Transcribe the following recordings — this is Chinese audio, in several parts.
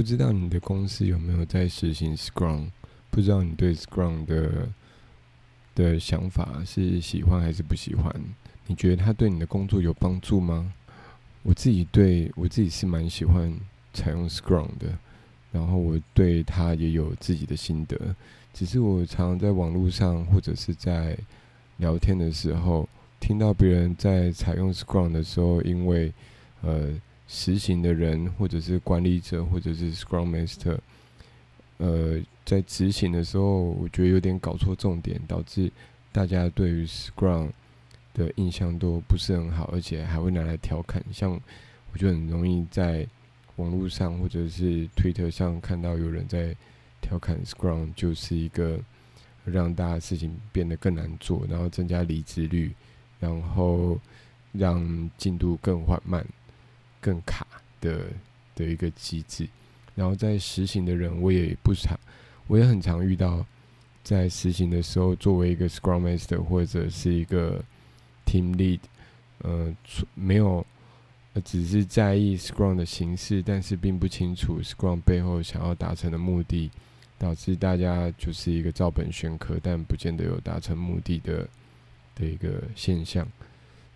不知道你的公司有没有在实行 Scrum？不知道你对 Scrum 的的想法是喜欢还是不喜欢？你觉得它对你的工作有帮助吗？我自己对我自己是蛮喜欢采用 Scrum 的，然后我对它也有自己的心得。只是我常常在网络上或者是在聊天的时候，听到别人在采用 Scrum 的时候，因为呃。实行的人，或者是管理者，或者是 Scrum Master，呃，在执行的时候，我觉得有点搞错重点，导致大家对于 Scrum 的印象都不是很好，而且还会拿来调侃。像我觉得很容易在网络上或者是 Twitter 上看到有人在调侃 Scrum，就是一个让大家事情变得更难做，然后增加离职率，然后让进度更缓慢。更卡的的一个机制，然后在实行的人，我也不常，我也很常遇到，在实行的时候，作为一个 Scrum Master 或者是一个 Team Lead，呃，没有，只是在意 Scrum 的形式，但是并不清楚 Scrum 背后想要达成的目的，导致大家就是一个照本宣科，但不见得有达成目的的的一个现象。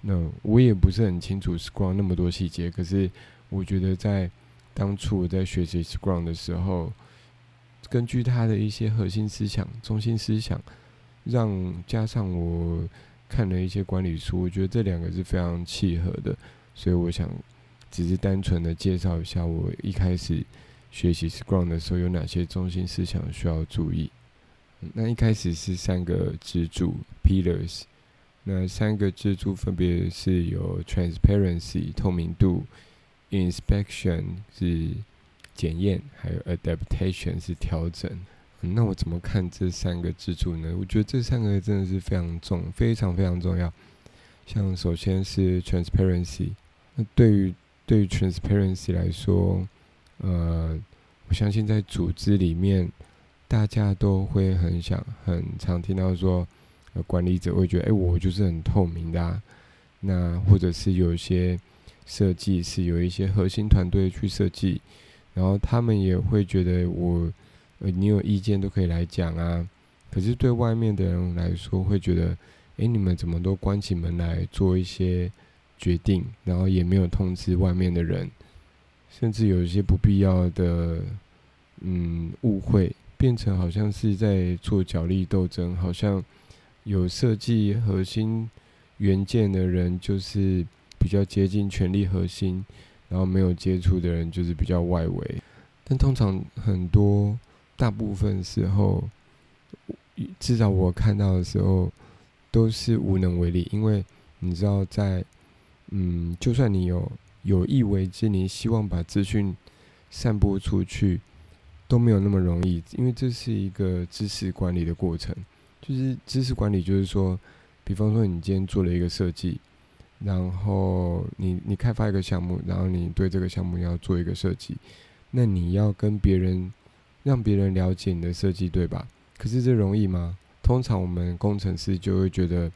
那我也不是很清楚 Scrum 那么多细节，可是我觉得在当初我在学习 Scrum 的时候，根据它的一些核心思想、中心思想，让加上我看了一些管理书，我觉得这两个是非常契合的，所以我想只是单纯的介绍一下我一开始学习 Scrum 的时候有哪些中心思想需要注意。那一开始是三个支柱 Pillars。那三个支柱分别是有 transparency 透明度，inspection 是检验，还有 adaptation 是调整。那我怎么看这三个支柱呢？我觉得这三个真的是非常重，非常非常重要。像首先是 transparency，那对于对于 transparency 来说，呃，我相信在组织里面，大家都会很想很常听到说。管理者会觉得，哎，我就是很透明的啊。那或者是有一些设计是有一些核心团队去设计，然后他们也会觉得我，呃，你有意见都可以来讲啊。可是对外面的人来说，会觉得，哎，你们怎么都关起门来做一些决定，然后也没有通知外面的人，甚至有一些不必要的，嗯，误会，变成好像是在做角力斗争，好像。有设计核心元件的人，就是比较接近权力核心；然后没有接触的人，就是比较外围。但通常很多大部分时候，至少我看到的时候，都是无能为力。因为你知道，在嗯，就算你有有意为之，你希望把资讯散播出去，都没有那么容易。因为这是一个知识管理的过程。就是知识管理，就是说，比方说你今天做了一个设计，然后你你开发一个项目，然后你对这个项目要做一个设计，那你要跟别人让别人了解你的设计，对吧？可是这容易吗？通常我们工程师就会觉得，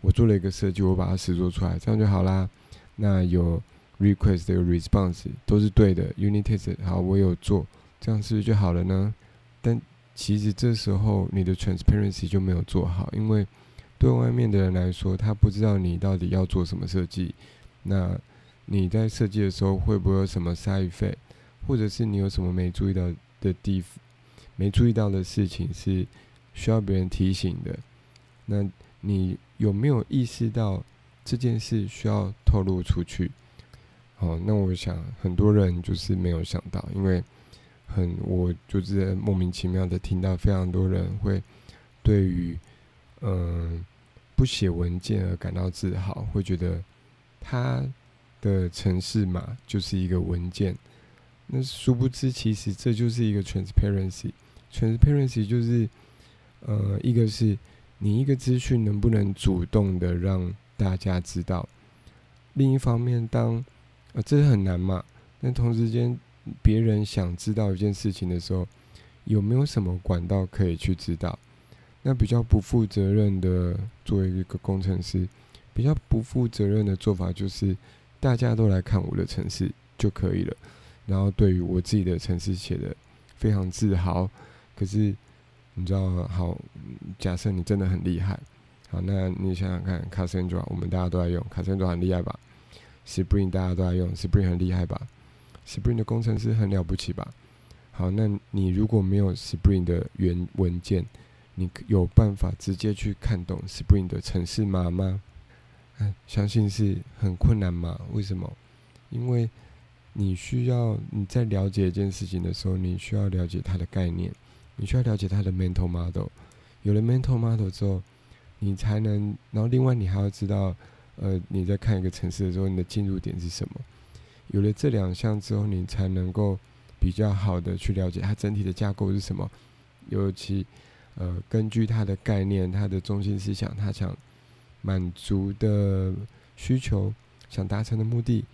我做了一个设计，我把它实做出来，这样就好啦。那有 request 有 response 都是对的，unit test 好，我有做，这样是不是就好了呢？但其实这时候你的 transparency 就没有做好，因为对外面的人来说，他不知道你到底要做什么设计。那你在设计的时候会不会有什么 side 或者是你有什么没注意到的地方，没注意到的事情是需要别人提醒的？那你有没有意识到这件事需要透露出去？哦，那我想很多人就是没有想到，因为。很，我就是莫名其妙的听到非常多人会对于嗯不写文件而感到自豪，会觉得他的城市码就是一个文件。那殊不知，其实这就是一个 transparency。transparency 就是呃，一个是你一个资讯能不能主动的让大家知道，另一方面，当呃这是很难嘛，但同时间。别人想知道一件事情的时候，有没有什么管道可以去知道？那比较不负责任的，作为一个工程师，比较不负责任的做法就是，大家都来看我的城市就可以了。然后对于我自己的城市写的非常自豪。可是你知道，好，假设你真的很厉害，好，那你想想看，Cassandra，我们大家都在用，Cassandra 很厉害吧？Spring 大家都在用，Spring 很厉害吧？Spring 的工程师很了不起吧？好，那你如果没有 Spring 的原文件，你有办法直接去看懂 Spring 的城市码吗？嗯相信是很困难嘛？为什么？因为你需要你在了解一件事情的时候，你需要了解它的概念，你需要了解它的 mental model。有了 mental model 之后，你才能，然后另外你还要知道，呃，你在看一个城市的时候，你的进入点是什么？有了这两项之后，你才能够比较好的去了解它整体的架构是什么。尤其，呃，根据它的概念、它的中心思想，它想。满足的需求，想达成的目的，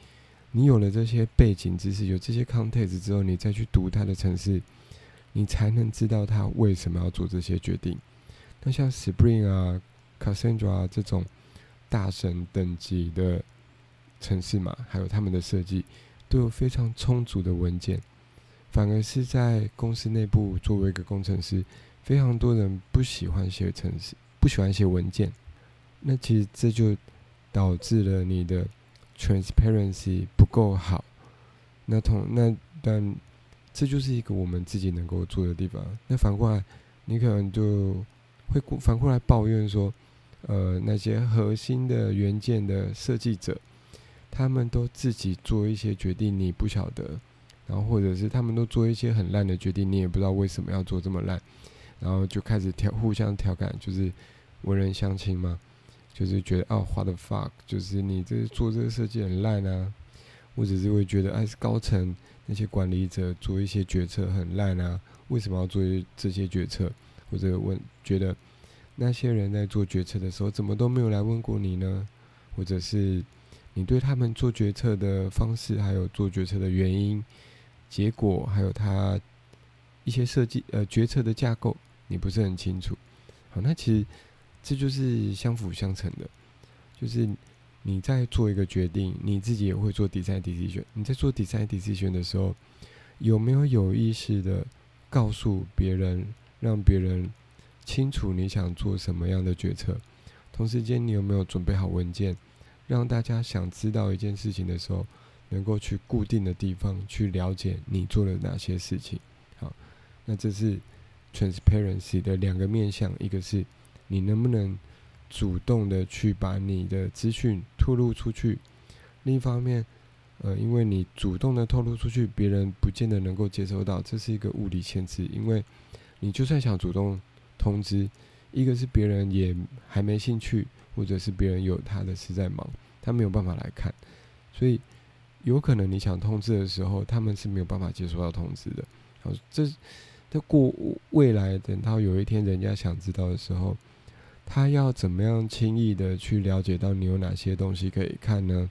你有了这些背景知识，有这些 context 之后，你再去读它的城市，你才能知道他为什么要做这些决定。那像 Spring 啊、Cassandra 啊这种大神等级的城市嘛，还有他们的设计，都有非常充足的文件。反而是在公司内部，作为一个工程师，非常多人不喜欢写城市，不喜欢写文件。那其实这就导致了你的 transparency 不够好。那同那但这就是一个我们自己能够做的地方。那反过来，你可能就会反过来抱怨说，呃，那些核心的元件的设计者，他们都自己做一些决定，你不晓得。然后或者是他们都做一些很烂的决定，你也不知道为什么要做这么烂。然后就开始调互相调侃，就是文人相亲嘛。就是觉得哦，画的 fuck，就是你这做这个设计很烂啊，或者是会觉得哎，是高层那些管理者做一些决策很烂啊，为什么要做这些决策？或者问觉得那些人在做决策的时候，怎么都没有来问过你呢？或者是你对他们做决策的方式，还有做决策的原因、结果，还有他一些设计呃决策的架构，你不是很清楚。好，那其实。这就是相辅相成的，就是你在做一个决定，你自己也会做 design decision。你在做 design decision 的时候，有没有有意识的告诉别人，让别人清楚你想做什么样的决策？同时间，你有没有准备好文件，让大家想知道一件事情的时候，能够去固定的地方去了解你做了哪些事情？好，那这是 transparency 的两个面向，一个是。你能不能主动的去把你的资讯透露出去？另一方面，呃，因为你主动的透露出去，别人不见得能够接收到，这是一个物理限制。因为你就算想主动通知，一个是别人也还没兴趣，或者是别人有他的事在忙，他没有办法来看，所以有可能你想通知的时候，他们是没有办法接收到通知的。好，这这过未来等到有一天人家想知道的时候。他要怎么样轻易的去了解到你有哪些东西可以看呢？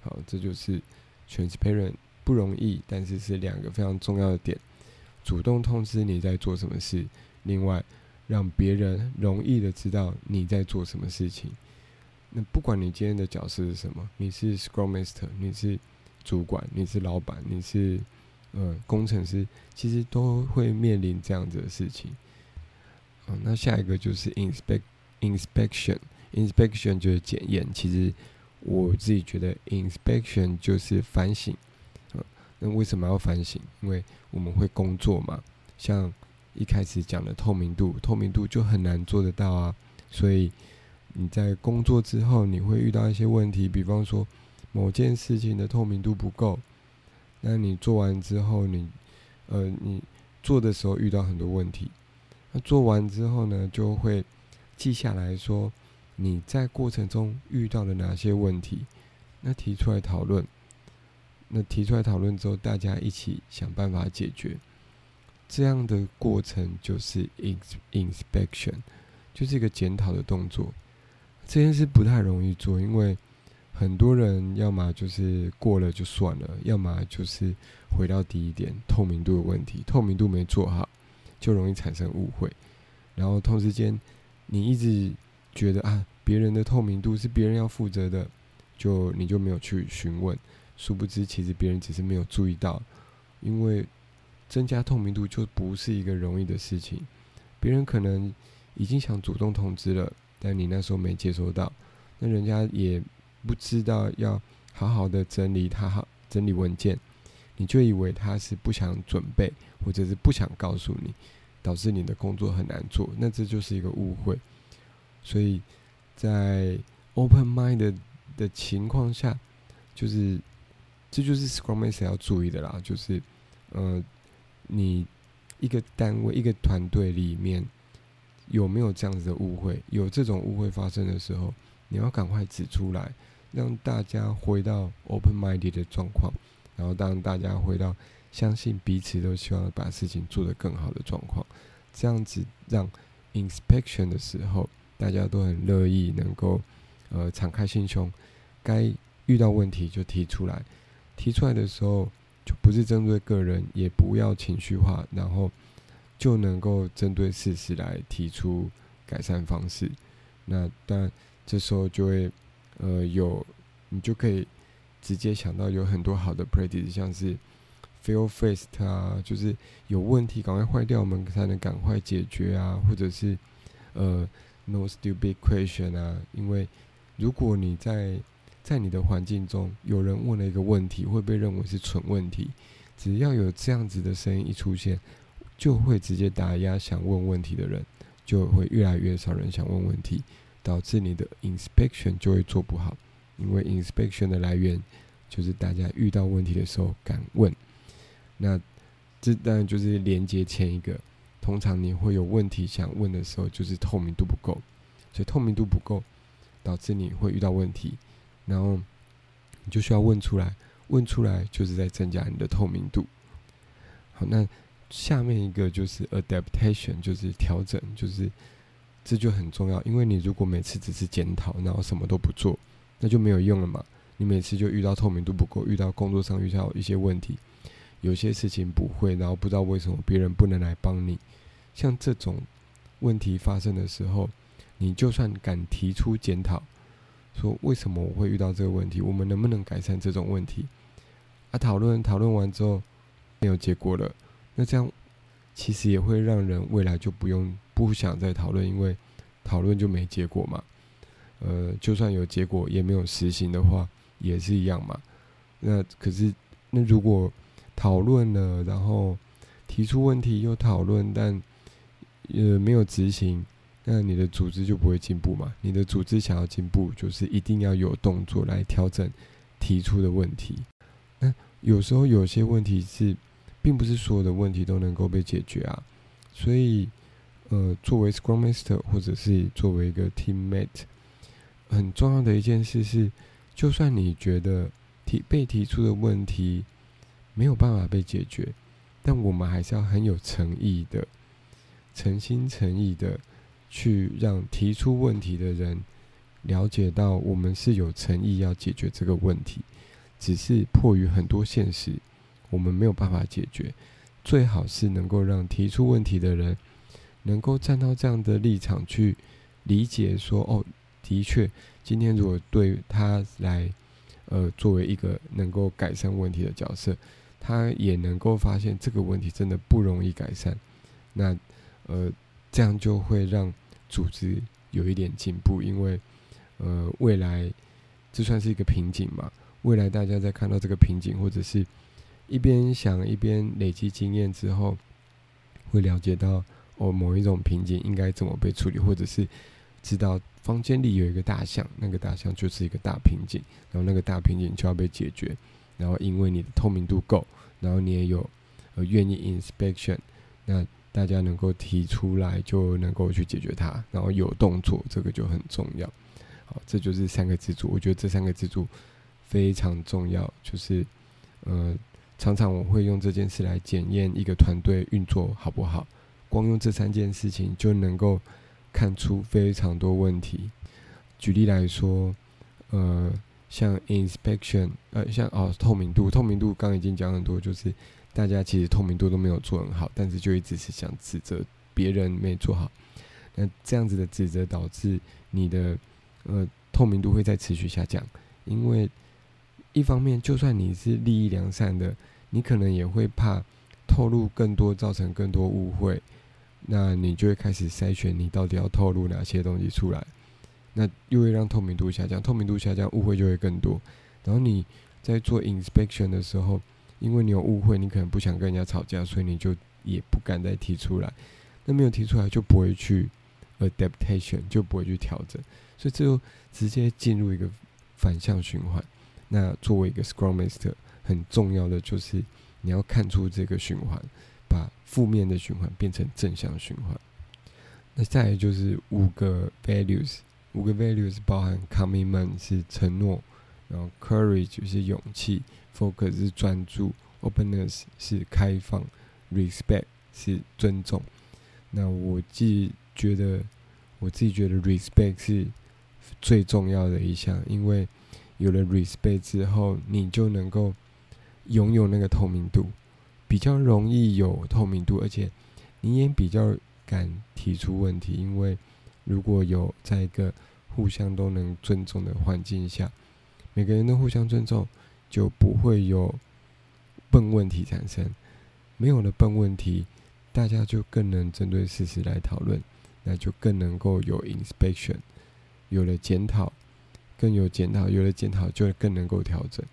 好，这就是 transparent 不容易，但是是两个非常重要的点：主动通知你在做什么事，另外让别人容易的知道你在做什么事情。那不管你今天的角色是什么，你是 Scrum Master，你是主管，你是老板，你是呃工程师，其实都会面临这样子的事情。嗯，那下一个就是 inspect。inspection，inspection 就是检验。其实我自己觉得 inspection 就是反省。那为什么要反省？因为我们会工作嘛。像一开始讲的透明度，透明度就很难做得到啊。所以你在工作之后，你会遇到一些问题，比方说某件事情的透明度不够。那你做完之后，你呃，你做的时候遇到很多问题。那做完之后呢，就会。记下来说，你在过程中遇到了哪些问题？那提出来讨论。那提出来讨论之后，大家一起想办法解决。这样的过程就是 ins inspection，就是一个检讨的动作。这件事不太容易做，因为很多人要么就是过了就算了，要么就是回到第一点透明度的问题。透明度没做好，就容易产生误会。然后同时间。你一直觉得啊，别人的透明度是别人要负责的，就你就没有去询问，殊不知其实别人只是没有注意到，因为增加透明度就不是一个容易的事情。别人可能已经想主动通知了，但你那时候没接收到，那人家也不知道要好好的整理他好整理文件，你就以为他是不想准备，或者是不想告诉你，导致你的工作很难做，那这就是一个误会。所以在 open mind 的情况下，就是这就是 Scrum Master 要注意的啦，就是呃，你一个单位、一个团队里面有没有这样子的误会？有这种误会发生的时候，你要赶快指出来，让大家回到 open-minded 的状况，然后当大家回到相信彼此都希望把事情做得更好的状况，这样子让 inspection 的时候，大家都很乐意能够呃敞开心胸。该遇到问题就提出来，提出来的时候就不是针对个人，也不要情绪化，然后就能够针对事实来提出改善方式。那当然这时候就会呃有你就可以直接想到有很多好的 practice，像是 fail fast 啊，就是有问题赶快坏掉，我们才能赶快解决啊，或者是呃 no stupid question 啊，因为如果你在在你的环境中，有人问了一个问题，会被认为是蠢问题。只要有这样子的声音一出现，就会直接打压想问问题的人，就会越来越少人想问问题，导致你的 inspection 就会做不好。因为 inspection 的来源就是大家遇到问题的时候敢问。那这当然就是连接前一个，通常你会有问题想问的时候，就是透明度不够。所以透明度不够，导致你会遇到问题。然后你就需要问出来，问出来就是在增加你的透明度。好，那下面一个就是 adaptation，就是调整，就是这就很重要。因为你如果每次只是检讨，然后什么都不做，那就没有用了嘛。你每次就遇到透明度不够，遇到工作上遇到一些问题，有些事情不会，然后不知道为什么别人不能来帮你。像这种问题发生的时候，你就算敢提出检讨。说为什么我会遇到这个问题？我们能不能改善这种问题？啊，讨论讨论完之后没有结果了，那这样其实也会让人未来就不用不想再讨论，因为讨论就没结果嘛。呃，就算有结果也没有实行的话，也是一样嘛。那可是那如果讨论了，然后提出问题又讨论，但呃没有执行。那你的组织就不会进步嘛？你的组织想要进步，就是一定要有动作来调整提出的问题。那有时候有些问题是，并不是所有的问题都能够被解决啊。所以，呃，作为 Scrum Master 或者是作为一个 Teammate，很重要的一件事是，就算你觉得提被提出的问题没有办法被解决，但我们还是要很有诚意的、诚心诚意的。去让提出问题的人了解到，我们是有诚意要解决这个问题，只是迫于很多现实，我们没有办法解决。最好是能够让提出问题的人能够站到这样的立场去理解，说哦，的确，今天如果对他来，呃，作为一个能够改善问题的角色，他也能够发现这个问题真的不容易改善。那，呃。这样就会让组织有一点进步，因为呃，未来这算是一个瓶颈嘛。未来大家在看到这个瓶颈，或者是一边想一边累积经验之后，会了解到哦，某一种瓶颈应该怎么被处理，或者是知道房间里有一个大象，那个大象就是一个大瓶颈，然后那个大瓶颈就要被解决。然后因为你的透明度够，然后你也有呃愿意 inspection，那。大家能够提出来，就能够去解决它，然后有动作，这个就很重要。好，这就是三个支柱。我觉得这三个支柱非常重要，就是呃，常常我会用这件事来检验一个团队运作好不好。光用这三件事情就能够看出非常多问题。举例来说，呃，像 inspection，呃，像哦，透明度，透明度刚已经讲很多，就是。大家其实透明度都没有做很好，但是就一直是想指责别人没做好。那这样子的指责导致你的呃透明度会在持续下降。因为一方面，就算你是利益良善的，你可能也会怕透露更多，造成更多误会。那你就会开始筛选，你到底要透露哪些东西出来？那又会让透明度下降，透明度下降，误会就会更多。然后你在做 inspection 的时候，因为你有误会，你可能不想跟人家吵架，所以你就也不敢再提出来。那没有提出来，就不会去 adaptation，就不会去调整，所以这就直接进入一个反向循环。那作为一个 Scrum Master，很重要的就是你要看出这个循环。把负面的循环变成正向循环。那再来就是五个 values，五个 values 包含 commitment 是承诺，然后 courage 是勇气，focus 是专注，openness 是开放，respect 是尊重。那我自己觉得，我自己觉得 respect 是最重要的一项，因为有了 respect 之后，你就能够拥有那个透明度。比较容易有透明度，而且你也比较敢提出问题，因为如果有在一个互相都能尊重的环境下，每个人都互相尊重，就不会有笨问题产生。没有了笨问题，大家就更能针对事实来讨论，那就更能够有 inspection，有了检讨，更有检讨，有了检讨就更能够调整。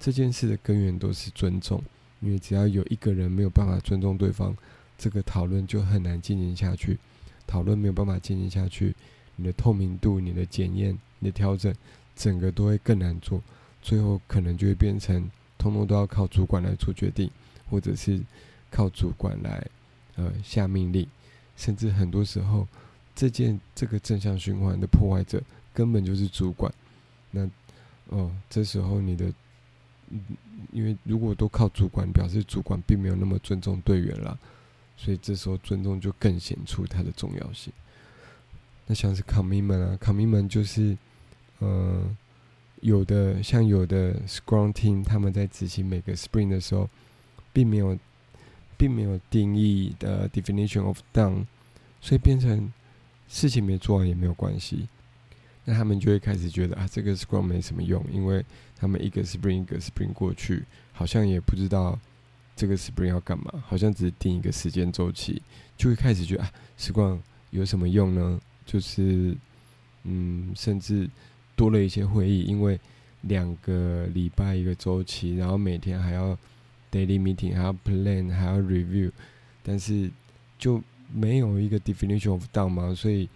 这件事的根源都是尊重。因为只要有一个人没有办法尊重对方，这个讨论就很难进行下去。讨论没有办法进行下去，你的透明度、你的检验、你的调整，整个都会更难做。最后可能就会变成，通通都要靠主管来做决定，或者是靠主管来呃下命令，甚至很多时候，这件这个正向循环的破坏者根本就是主管。那哦，这时候你的。嗯，因为如果都靠主管，表示主管并没有那么尊重队员啦，所以这时候尊重就更显出它的重要性。那像是 commitment 啊，commitment 就是，呃，有的像有的 Scrum Team 他们在执行每个 Sprint 的时候，并没有，并没有定义的 definition of done，所以变成事情没做完也没有关系。那他们就会开始觉得啊，这个 Scrum 没什么用，因为他们一个 Spring 一个 Spring 过去，好像也不知道这个 Spring 要干嘛，好像只是定一个时间周期，就会开始觉得啊，Scrum 有什么用呢？就是嗯，甚至多了一些会议，因为两个礼拜一个周期，然后每天还要 Daily Meeting，还要 Plan，还要 Review，但是就没有一个 Definition of Done 嘛，所以。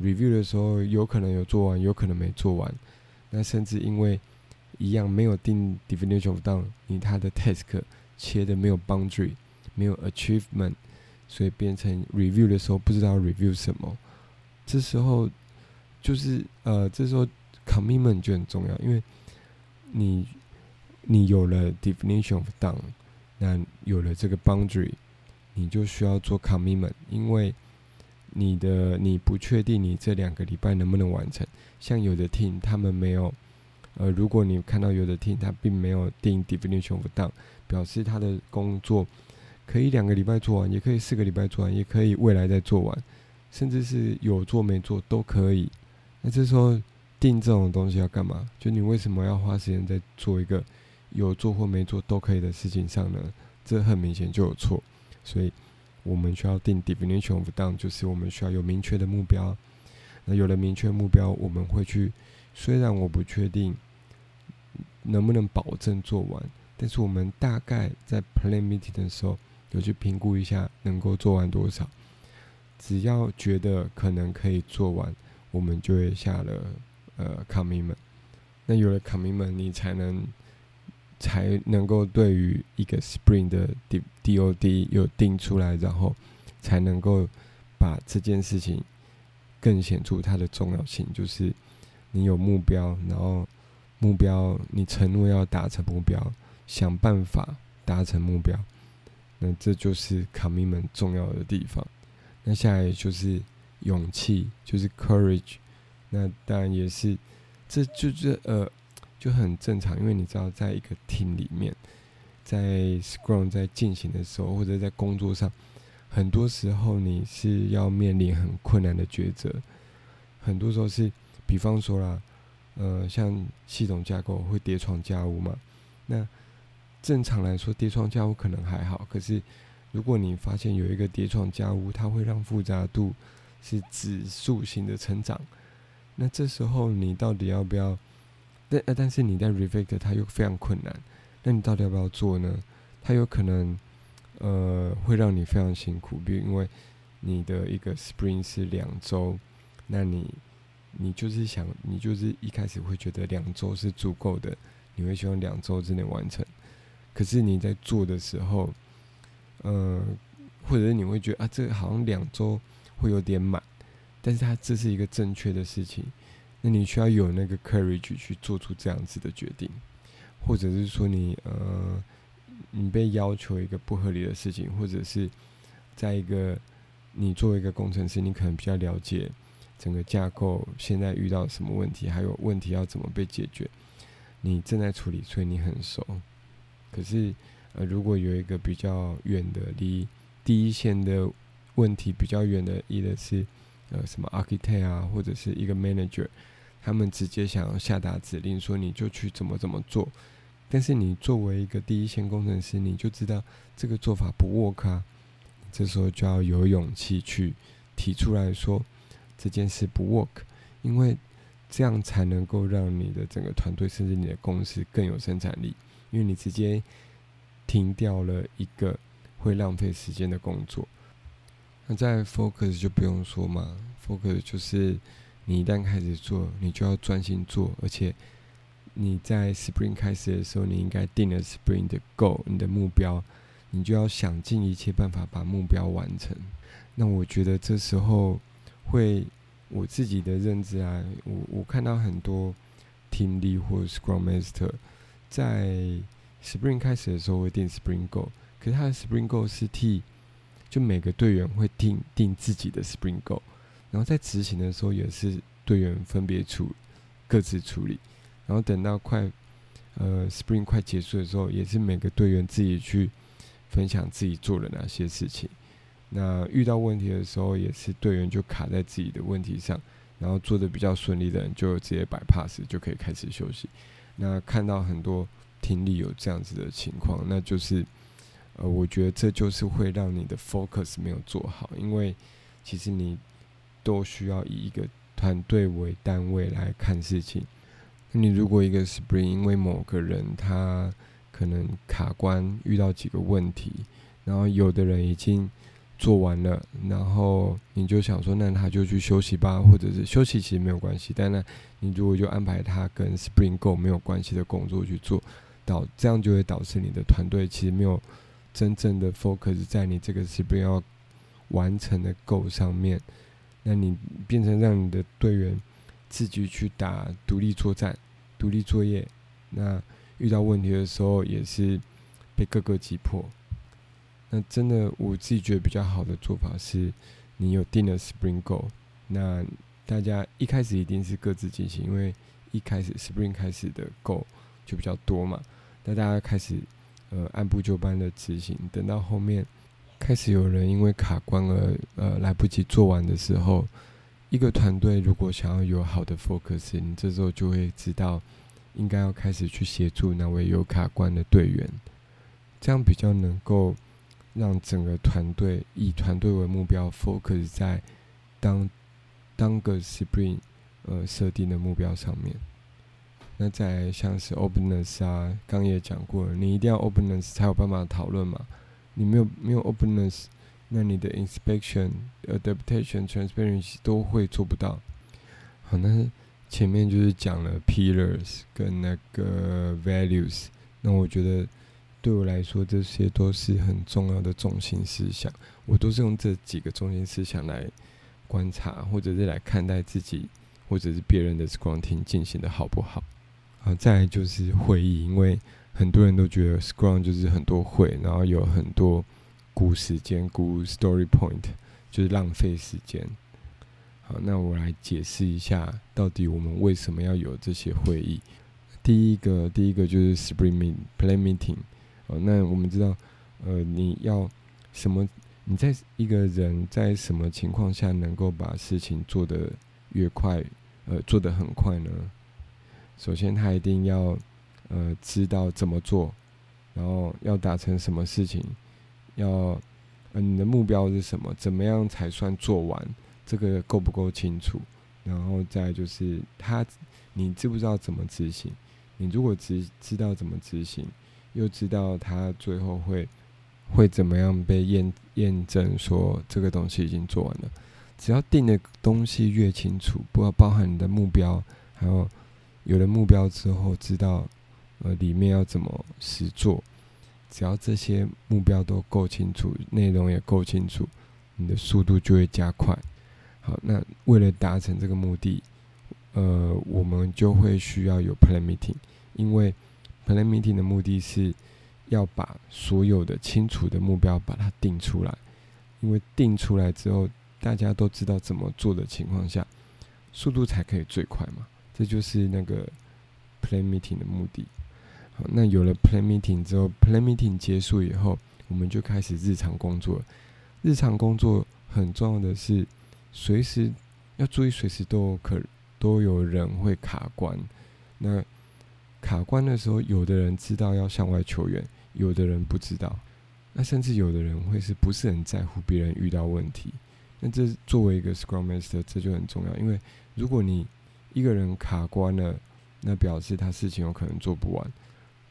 Review 的时候有可能有做完，有可能没做完。那甚至因为一样没有定 definition of done，你它的 task 切的没有 boundary，没有 achievement，所以变成 review 的时候不知道 review 什么。这时候就是呃，这时候 commitment 就很重要，因为你你有了 definition of done，那有了这个 boundary，你就需要做 commitment，因为你的你不确定你这两个礼拜能不能完成，像有的 team 他们没有，呃，如果你看到有的 team 他并没有定 definition of done，表示他的工作可以两个礼拜做完，也可以四个礼拜做完，也可以未来再做完，甚至是有做没做都可以。那这时候定这种东西要干嘛？就你为什么要花时间在做一个有做或没做都可以的事情上呢？这很明显就有错，所以。我们需要定 definition of done，就是我们需要有明确的目标。那有了明确目标，我们会去。虽然我不确定能不能保证做完，但是我们大概在 plan meeting 的时候有去评估一下能够做完多少。只要觉得可能可以做完，我们就会下了呃 commitment。那有了 commitment，你才能。才能够对于一个 Spring 的 D D O D 有定出来，然后才能够把这件事情更显出它的重要性。就是你有目标，然后目标你承诺要达成目标，想办法达成目标，那这就是 Commitment 重要的地方。那下来就是勇气，就是 Courage。那当然也是，这就是呃。就很正常，因为你知道，在一个 team 里面，在 Scrum 在进行的时候，或者在工作上，很多时候你是要面临很困难的抉择。很多时候是，比方说啦，呃，像系统架构会叠床架屋嘛，那正常来说，叠床架屋可能还好。可是，如果你发现有一个叠床架屋，它会让复杂度是指数型的成长，那这时候你到底要不要？但但是你在 refactor 它又非常困难，那你到底要不要做呢？它有可能呃会让你非常辛苦，比如因为你的一个 spring 是两周，那你你就是想你就是一开始会觉得两周是足够的，你会希望两周之内完成。可是你在做的时候，呃，或者是你会觉得啊，这好像两周会有点满，但是它这是一个正确的事情，那你需要有那个 courage 去做出这样子的决定，或者是说你呃，你被要求一个不合理的事情，或者是在一个你作为一个工程师，你可能比较了解整个架构现在遇到什么问题，还有问题要怎么被解决，你正在处理，所以你很熟。可是，呃，如果有一个比较远的，离第一线的问题比较远的，一的是呃什么 architect 啊，或者是一个 manager，他们直接想要下达指令说你就去怎么怎么做。但是你作为一个第一线工程师，你就知道这个做法不 work 啊，这时候就要有勇气去提出来说这件事不 work，因为这样才能够让你的整个团队甚至你的公司更有生产力。因为你直接停掉了一个会浪费时间的工作，那在 focus 就不用说嘛，focus 就是你一旦开始做，你就要专心做，而且你在 spring 开始的时候，你应该定了 spring 的 goal，你的目标，你就要想尽一切办法把目标完成。那我觉得这时候会我自己的认知啊，我我看到很多 team lead 或者 scrum master。在 Spring 开始的时候会定 Spring Goal，可是他的 Spring Goal 是替就每个队员会定定自己的 Spring Go，然后在执行的时候也是队员分别处各自处理，然后等到快呃 Spring 快结束的时候，也是每个队员自己去分享自己做了哪些事情。那遇到问题的时候，也是队员就卡在自己的问题上，然后做的比较顺利的人就直接摆 pass 就可以开始休息。那看到很多听力有这样子的情况，那就是，呃，我觉得这就是会让你的 focus 没有做好，因为其实你都需要以一个团队为单位来看事情。你如果一个 spring 因为某个人他可能卡关遇到几个问题，然后有的人已经。做完了，然后你就想说，那他就去休息吧，或者是休息其实没有关系。但呢，你如果就安排他跟 Spring Go 没有关系的工作去做，导这样就会导致你的团队其实没有真正的 focus 在你这个 Spring 要完成的 Go 上面。那你变成让你的队员自己去打独立作战、独立作业，那遇到问题的时候也是被各个击破。那真的，我自己觉得比较好的做法是，你有定了 Spring g o 那大家一开始一定是各自进行，因为一开始 Spring 开始的 g o 就比较多嘛，那大家开始呃按部就班的执行，等到后面开始有人因为卡关而呃来不及做完的时候，一个团队如果想要有好的 focus，你这时候就会知道应该要开始去协助那位有卡关的队员，这样比较能够。让整个团队以团队为目标，focus 在当当个 spring 呃设定的目标上面。那在像是 openness 啊，刚也讲过，你一定要 openness 才有办法讨论嘛。你没有没有 openness，那你的 inspection、adaptation、transparency 都会做不到。好，那前面就是讲了 pillars 跟那个 values，那我觉得。对我来说，这些都是很重要的中心思想。我都是用这几个中心思想来观察，或者是来看待自己，或者是别人的 Scrum 进行的好不好。啊，再就是会议，因为很多人都觉得 Scrum 就是很多会，然后有很多估时间、估 Story Point，就是浪费时间。好，那我来解释一下，到底我们为什么要有这些会议。第一个，第一个就是 Spring Meet Plan Meeting。哦，那我们知道，呃，你要什么？你在一个人在什么情况下能够把事情做得越快，呃，做得很快呢？首先，他一定要呃知道怎么做，然后要达成什么事情，要呃你的目标是什么，怎么样才算做完，这个够不够清楚？然后再就是他，你知不知道怎么执行？你如果知知道怎么执行，又知道他最后会会怎么样被验验证说这个东西已经做完了。只要定的东西越清楚，不要包含你的目标，还有有了目标之后知道呃里面要怎么实做。只要这些目标都够清楚，内容也够清楚，你的速度就会加快。好，那为了达成这个目的，呃，我们就会需要有 plan meeting，因为 plan meeting 的目的是要把所有的清楚的目标把它定出来，因为定出来之后，大家都知道怎么做的情况下，速度才可以最快嘛。这就是那个 plan meeting 的目的。好，那有了 plan meeting 之后，plan meeting 结束以后，我们就开始日常工作。日常工作很重要的是。随时要注意，随时都可都有人会卡关。那卡关的时候，有的人知道要向外求援，有的人不知道。那甚至有的人会是不是很在乎别人遇到问题？那这作为一个 Scrum Master，这就很重要。因为如果你一个人卡关了，那表示他事情有可能做不完。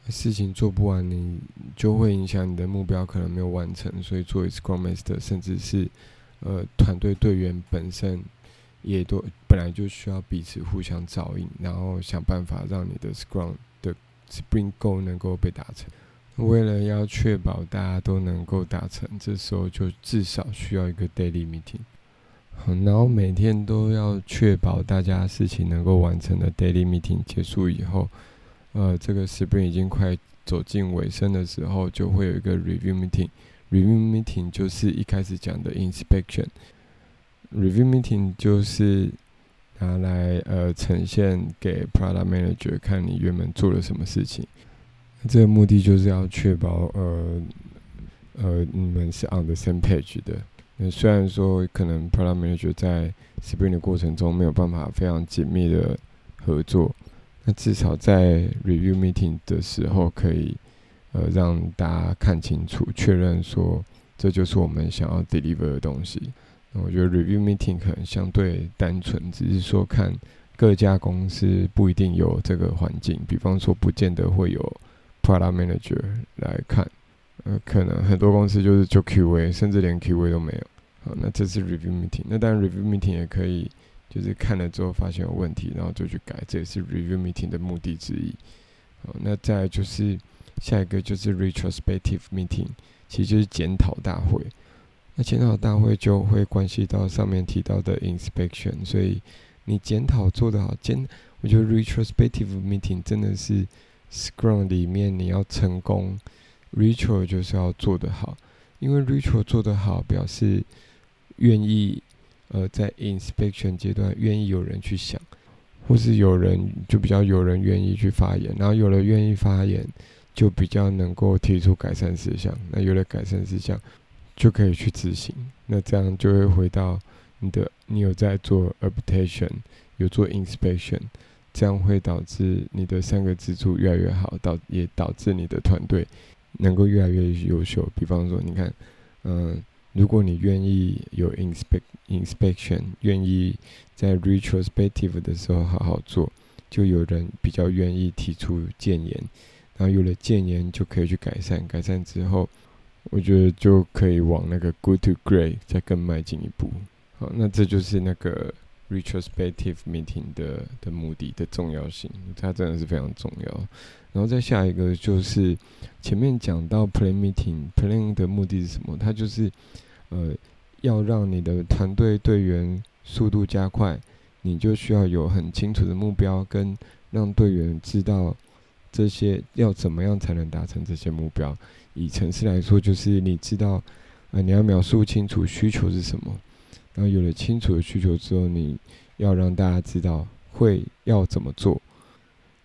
事情做不完，你就会影响你的目标，可能没有完成。所以作为 Scrum Master，甚至是呃，团队队员本身也都本来就需要彼此互相照应，然后想办法让你的 Scrum 的 Spring Goal 能够被达成。为了要确保大家都能够达成，这时候就至少需要一个 Daily Meeting。然后每天都要确保大家事情能够完成的 Daily Meeting 结束以后，呃，这个 Sprint 已经快走进尾声的时候，就会有一个 Review Meeting。Review meeting 就是一开始讲的 inspection。Review meeting 就是拿来呃呈现给 product manager 看你原本做了什么事情。这个目的就是要确保呃呃你们是 on the same page 的。那虽然说可能 product manager 在 sprint 的过程中没有办法非常紧密的合作，那至少在 review meeting 的时候可以。呃，让大家看清楚，确认说这就是我们想要 deliver 的东西。那我觉得 review meeting 可能相对单纯，只是说看各家公司不一定有这个环境，比方说不见得会有 product manager 来看。呃，可能很多公司就是就 QA，甚至连 QA 都没有。好，那这是 review meeting。那当然 review meeting 也可以，就是看了之后发现有问题，然后就去改，这也是 review meeting 的目的之一。好，那再就是。下一个就是 retrospective meeting，其实就是检讨大会。那检讨大会就会关系到上面提到的 inspection，所以你检讨做得好，检我觉得 retrospective meeting 真的是 Scrum 里面你要成功，retro 就是要做得好，因为 retro 做得好，表示愿意呃在 inspection 阶段愿意有人去想，或是有人就比较有人愿意去发言，然后有了愿意发言。就比较能够提出改善事项，那有了改善事项，就可以去执行。那这样就会回到你的，你有在做 adaptation，有做 inspection，这样会导致你的三个支柱越来越好，导也导致你的团队能够越来越优秀。比方说，你看，嗯，如果你愿意有 inspect inspection，愿意在 retrospective 的时候好好做，就有人比较愿意提出建言。然后有了建言，就可以去改善。改善之后，我觉得就可以往那个 good to great 再更迈进一步。好，那这就是那个 retrospective meeting 的的目的的重要性，它真的是非常重要。然后再下一个就是前面讲到 plan meeting，plan 的目的是什么？它就是呃要让你的团队队员速度加快，你就需要有很清楚的目标，跟让队员知道。这些要怎么样才能达成这些目标？以城市来说，就是你知道，啊，你要描述清楚需求是什么，然后有了清楚的需求之后，你要让大家知道会要怎么做。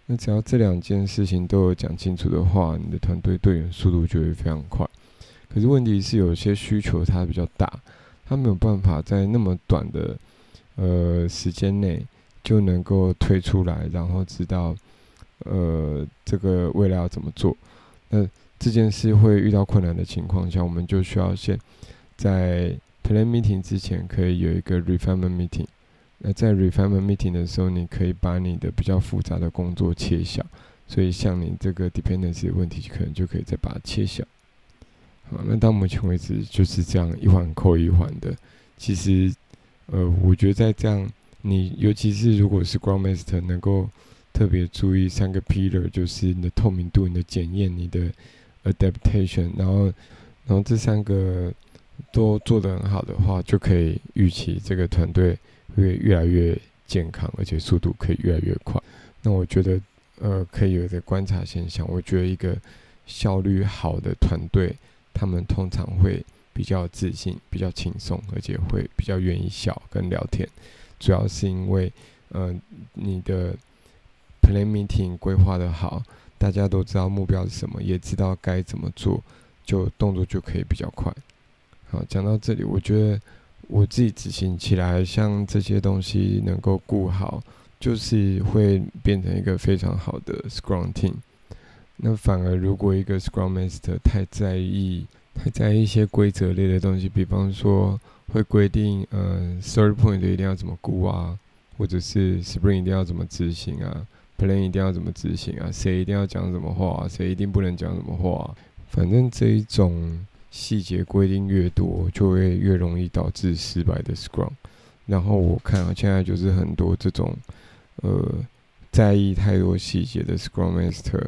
那只要这两件事情都有讲清楚的话，你的团队队员速度就会非常快。可是问题是，有些需求它比较大，它没有办法在那么短的呃时间内就能够推出来，然后知道。呃，这个未来要怎么做？那这件事会遇到困难的情况下，我们就需要先在 plan meeting 之前可以有一个 refinement meeting。那在 refinement meeting 的时候，你可以把你的比较复杂的工作切小，所以像你这个 dependency 的问题，可能就可以再把它切小。好，那到目前为止就是这样一环扣一环的。其实，呃，我觉得在这样，你尤其是如果是 Ground Master，能够特别注意三个 pillar，就是你的透明度、你的检验、你的 adaptation，然后，然后这三个都做得很好的话，就可以预期这个团队会越来越健康，而且速度可以越来越快。那我觉得，呃，可以有一个观察现象，我觉得一个效率好的团队。他们通常会比较自信、比较轻松，而且会比较愿意笑跟聊天。主要是因为，呃，你的 plan meeting 规划的好，大家都知道目标是什么，也知道该怎么做，就动作就可以比较快。好，讲到这里，我觉得我自己执行起来，像这些东西能够顾好，就是会变成一个非常好的 Scrum team。那反而，如果一个 Scrum Master 太在意、太在意一些规则类的东西，比方说会规定，呃，Third Point 一定要怎么估啊，或者是 Spring 一定要怎么执行啊，Plan 一定要怎么执行啊，谁一定要讲什么话，谁一定不能讲什么话，反正这一种细节规定越多，就会越容易导致失败的 Scrum。然后我看啊，现在就是很多这种，呃，在意太多细节的 Scrum Master。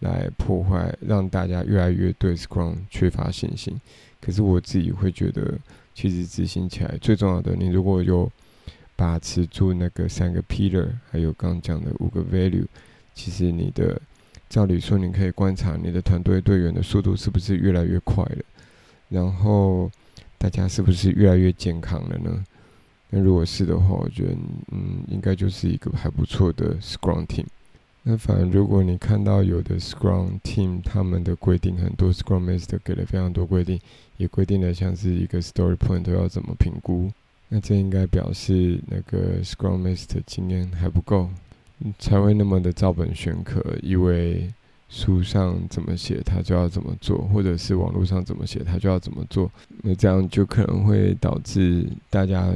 来破坏，让大家越来越对 Scrum 缺乏信心。可是我自己会觉得，其实执行起来最重要的，你如果有把持住那个三个 Peter，还有刚讲的五个 value，其实你的照理说，你可以观察你的团队队员的速度是不是越来越快了，然后大家是不是越来越健康了呢？那如果是的话，我觉得嗯，应该就是一个还不错的 Scrum team。那反而，如果你看到有的 Scrum Team 他们的规定很多，Scrum Master 给了非常多规定，也规定了像是一个 Story Point 都要怎么评估，那这应该表示那个 Scrum Master 经验还不够，才会那么的照本宣科，以为书上怎么写他就要怎么做，或者是网络上怎么写他就要怎么做，那这样就可能会导致大家。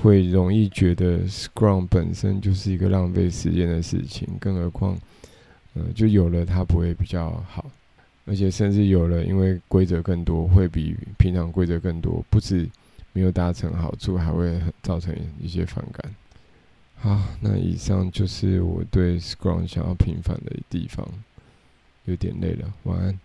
会容易觉得 Scrum 本身就是一个浪费时间的事情，更何况，呃，就有了它不会比较好，而且甚至有了，因为规则更多，会比平常规则更多，不止没有达成好处，还会造成一些反感。好，那以上就是我对 Scrum 想要平反的地方，有点累了，晚安。